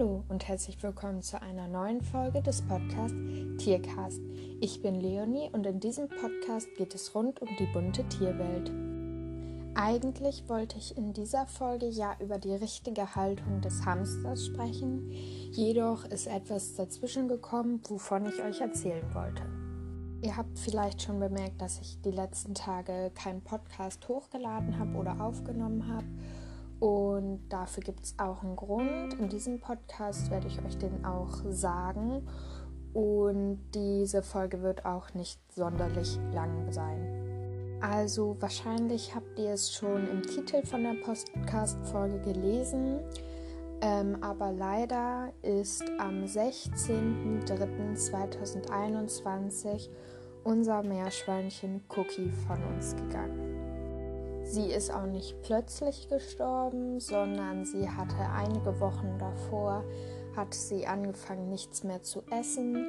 und herzlich willkommen zu einer neuen Folge des Podcasts Tiercast. Ich bin Leonie und in diesem Podcast geht es rund um die bunte Tierwelt. Eigentlich wollte ich in dieser Folge ja über die richtige Haltung des Hamsters sprechen, jedoch ist etwas dazwischen gekommen, wovon ich euch erzählen wollte. Ihr habt vielleicht schon bemerkt, dass ich die letzten Tage keinen Podcast hochgeladen habe oder aufgenommen habe und dafür gibt es auch einen Grund. In diesem Podcast werde ich euch den auch sagen. Und diese Folge wird auch nicht sonderlich lang sein. Also wahrscheinlich habt ihr es schon im Titel von der Podcast-Folge gelesen. Ähm, aber leider ist am 16.03.2021 unser Meerschweinchen Cookie von uns gegangen. Sie ist auch nicht plötzlich gestorben, sondern sie hatte einige Wochen davor, hat sie angefangen, nichts mehr zu essen.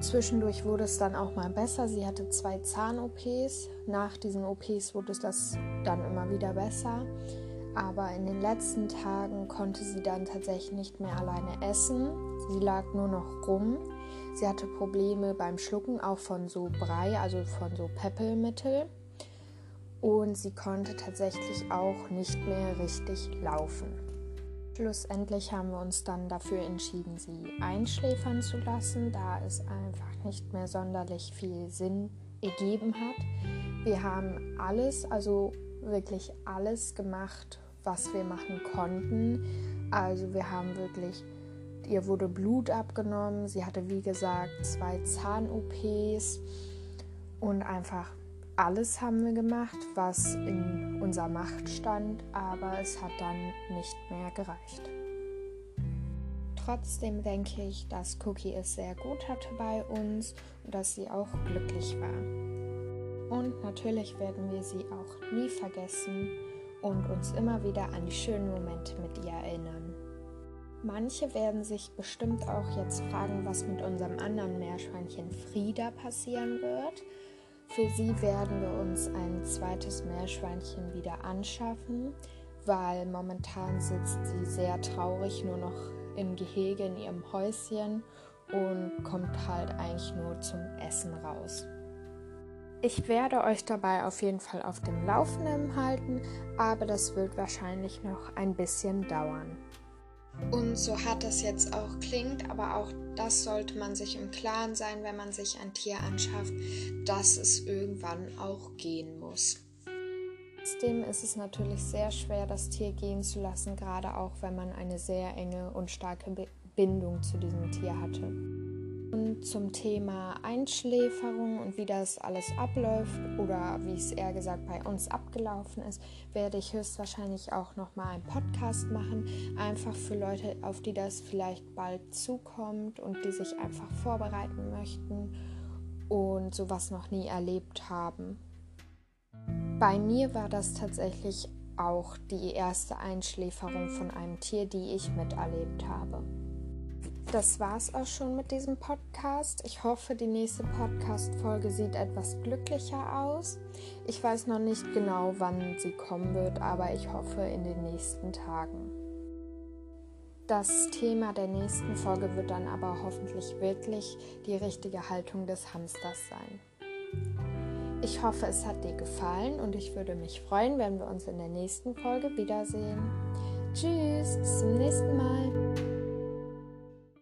Zwischendurch wurde es dann auch mal besser. Sie hatte zwei Zahn-OPs. Nach diesen OPs wurde das dann immer wieder besser. Aber in den letzten Tagen konnte sie dann tatsächlich nicht mehr alleine essen. Sie lag nur noch rum. Sie hatte Probleme beim Schlucken, auch von so Brei, also von so Peppelmittel und sie konnte tatsächlich auch nicht mehr richtig laufen. Schlussendlich haben wir uns dann dafür entschieden, sie einschläfern zu lassen, da es einfach nicht mehr sonderlich viel Sinn ergeben hat. Wir haben alles, also wirklich alles gemacht, was wir machen konnten. Also wir haben wirklich, ihr wurde Blut abgenommen, sie hatte wie gesagt zwei Zahn-OPs und einfach alles haben wir gemacht, was in unserer Macht stand, aber es hat dann nicht mehr gereicht. Trotzdem denke ich, dass Cookie es sehr gut hatte bei uns und dass sie auch glücklich war. Und natürlich werden wir sie auch nie vergessen und uns immer wieder an die schönen Momente mit ihr erinnern. Manche werden sich bestimmt auch jetzt fragen, was mit unserem anderen Meerschweinchen Frieda passieren wird. Für sie werden wir uns ein zweites Meerschweinchen wieder anschaffen, weil momentan sitzt sie sehr traurig nur noch im Gehege in ihrem Häuschen und kommt halt eigentlich nur zum Essen raus. Ich werde euch dabei auf jeden Fall auf dem Laufenden halten, aber das wird wahrscheinlich noch ein bisschen dauern. Und so hart das jetzt auch klingt, aber auch das sollte man sich im Klaren sein, wenn man sich ein Tier anschafft, dass es irgendwann auch gehen muss. Trotzdem ist es natürlich sehr schwer, das Tier gehen zu lassen, gerade auch wenn man eine sehr enge und starke Bindung zu diesem Tier hatte. Und zum Thema Einschläferung und wie das alles abläuft oder wie es eher gesagt bei uns abgelaufen ist, werde ich höchstwahrscheinlich auch nochmal einen Podcast machen. Einfach für Leute, auf die das vielleicht bald zukommt und die sich einfach vorbereiten möchten und sowas noch nie erlebt haben. Bei mir war das tatsächlich auch die erste Einschläferung von einem Tier, die ich miterlebt habe das war's auch schon mit diesem Podcast. Ich hoffe, die nächste Podcast-Folge sieht etwas glücklicher aus. Ich weiß noch nicht genau, wann sie kommen wird, aber ich hoffe in den nächsten Tagen. Das Thema der nächsten Folge wird dann aber hoffentlich wirklich die richtige Haltung des Hamsters sein. Ich hoffe, es hat dir gefallen und ich würde mich freuen, wenn wir uns in der nächsten Folge wiedersehen. Tschüss, bis zum nächsten Mal.